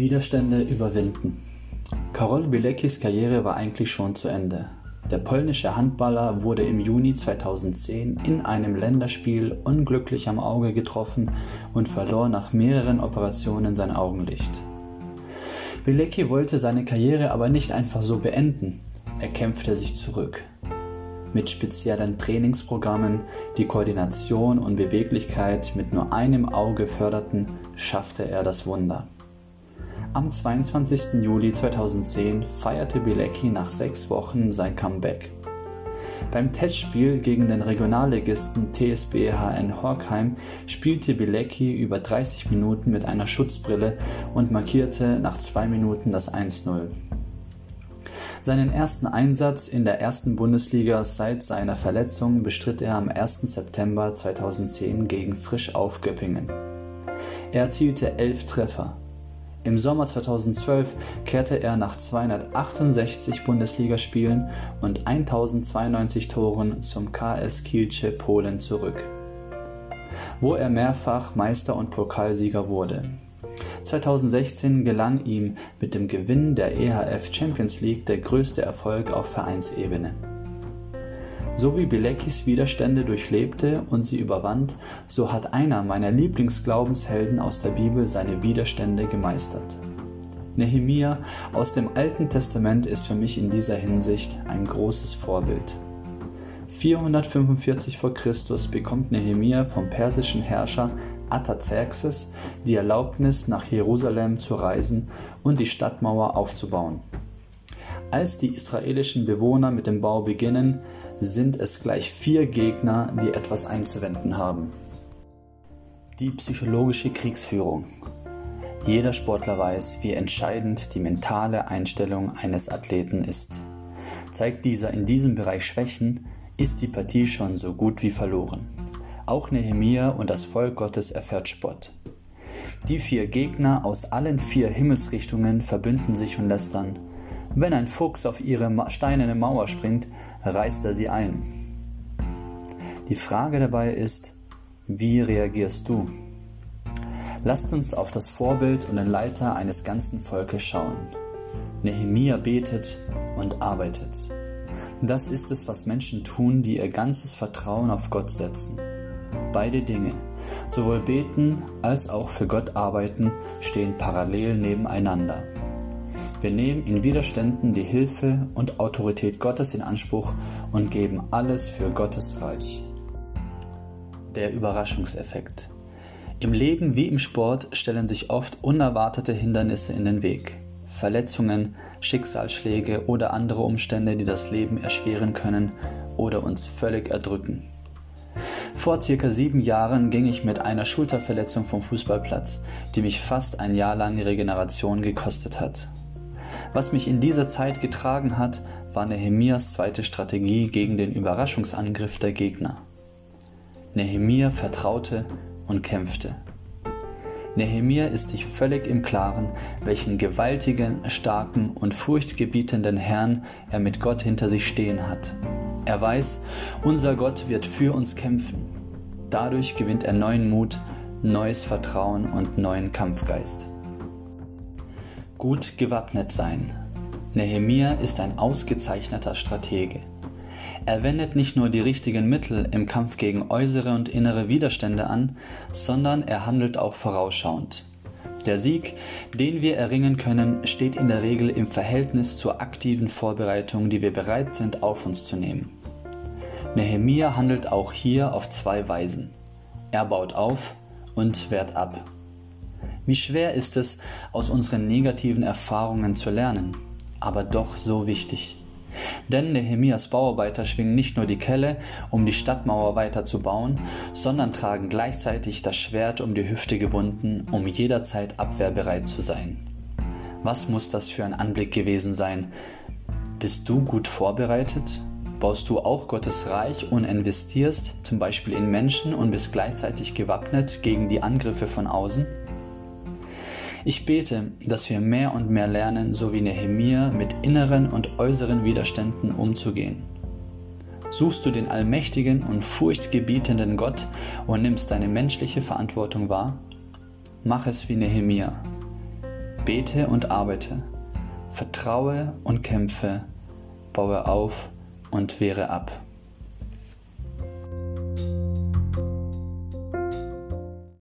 Widerstände überwinden. Karol Bileckis Karriere war eigentlich schon zu Ende. Der polnische Handballer wurde im Juni 2010 in einem Länderspiel unglücklich am Auge getroffen und verlor nach mehreren Operationen sein Augenlicht. Bilecki wollte seine Karriere aber nicht einfach so beenden. Er kämpfte sich zurück. Mit speziellen Trainingsprogrammen, die Koordination und Beweglichkeit mit nur einem Auge förderten, schaffte er das Wunder. Am 22. Juli 2010 feierte Bilecki nach sechs Wochen sein Comeback. Beim Testspiel gegen den Regionalligisten TSB HN Horkheim spielte Bilecki über 30 Minuten mit einer Schutzbrille und markierte nach zwei Minuten das 1-0. Seinen ersten Einsatz in der ersten Bundesliga seit seiner Verletzung bestritt er am 1. September 2010 gegen Frisch auf Göppingen. Er erzielte elf Treffer, im Sommer 2012 kehrte er nach 268 Bundesligaspielen und 1092 Toren zum KS Kielce Polen zurück, wo er mehrfach Meister und Pokalsieger wurde. 2016 gelang ihm mit dem Gewinn der EHF Champions League der größte Erfolg auf Vereinsebene. So wie Bileckis Widerstände durchlebte und sie überwand, so hat einer meiner Lieblingsglaubenshelden aus der Bibel seine Widerstände gemeistert. Nehemia aus dem Alten Testament ist für mich in dieser Hinsicht ein großes Vorbild. 445 v. Chr. bekommt Nehemia vom persischen Herrscher Artaxerxes die Erlaubnis, nach Jerusalem zu reisen und die Stadtmauer aufzubauen. Als die israelischen Bewohner mit dem Bau beginnen, sind es gleich vier Gegner, die etwas einzuwenden haben. Die psychologische Kriegsführung. Jeder Sportler weiß, wie entscheidend die mentale Einstellung eines Athleten ist. Zeigt dieser in diesem Bereich Schwächen, ist die Partie schon so gut wie verloren. Auch Nehemia und das Volk Gottes erfährt Spott. Die vier Gegner aus allen vier Himmelsrichtungen verbünden sich und lästern. Wenn ein Fuchs auf ihre steinerne Mauer springt, reißt er sie ein. Die Frage dabei ist, wie reagierst du? Lasst uns auf das Vorbild und den Leiter eines ganzen Volkes schauen. Nehemia betet und arbeitet. Das ist es, was Menschen tun, die ihr ganzes Vertrauen auf Gott setzen. Beide Dinge, sowohl beten als auch für Gott arbeiten, stehen parallel nebeneinander. Wir nehmen in Widerständen die Hilfe und Autorität Gottes in Anspruch und geben alles für Gottes Reich. Der Überraschungseffekt. Im Leben wie im Sport stellen sich oft unerwartete Hindernisse in den Weg. Verletzungen, Schicksalsschläge oder andere Umstände, die das Leben erschweren können oder uns völlig erdrücken. Vor circa sieben Jahren ging ich mit einer Schulterverletzung vom Fußballplatz, die mich fast ein Jahr lang Regeneration gekostet hat. Was mich in dieser Zeit getragen hat, war Nehemias zweite Strategie gegen den Überraschungsangriff der Gegner. Nehemia vertraute und kämpfte. Nehemia ist sich völlig im Klaren, welchen gewaltigen, starken und furchtgebietenden Herrn er mit Gott hinter sich stehen hat. Er weiß, unser Gott wird für uns kämpfen. Dadurch gewinnt er neuen Mut, neues Vertrauen und neuen Kampfgeist. Gut gewappnet sein. Nehemia ist ein ausgezeichneter Stratege. Er wendet nicht nur die richtigen Mittel im Kampf gegen äußere und innere Widerstände an, sondern er handelt auch vorausschauend. Der Sieg, den wir erringen können, steht in der Regel im Verhältnis zur aktiven Vorbereitung, die wir bereit sind auf uns zu nehmen. Nehemia handelt auch hier auf zwei Weisen. Er baut auf und wehrt ab. Wie schwer ist es, aus unseren negativen Erfahrungen zu lernen, aber doch so wichtig. Denn Nehemias Bauarbeiter schwingen nicht nur die Kelle, um die Stadtmauer weiter zu bauen, sondern tragen gleichzeitig das Schwert um die Hüfte gebunden, um jederzeit abwehrbereit zu sein. Was muss das für ein Anblick gewesen sein? Bist du gut vorbereitet? Baust du auch Gottes Reich und investierst zum Beispiel in Menschen und bist gleichzeitig gewappnet gegen die Angriffe von außen? Ich bete, dass wir mehr und mehr lernen, so wie Nehemia, mit inneren und äußeren Widerständen umzugehen. Suchst du den allmächtigen und furchtgebietenden Gott und nimmst deine menschliche Verantwortung wahr? Mach es wie Nehemia. Bete und arbeite, vertraue und kämpfe, baue auf und wehre ab.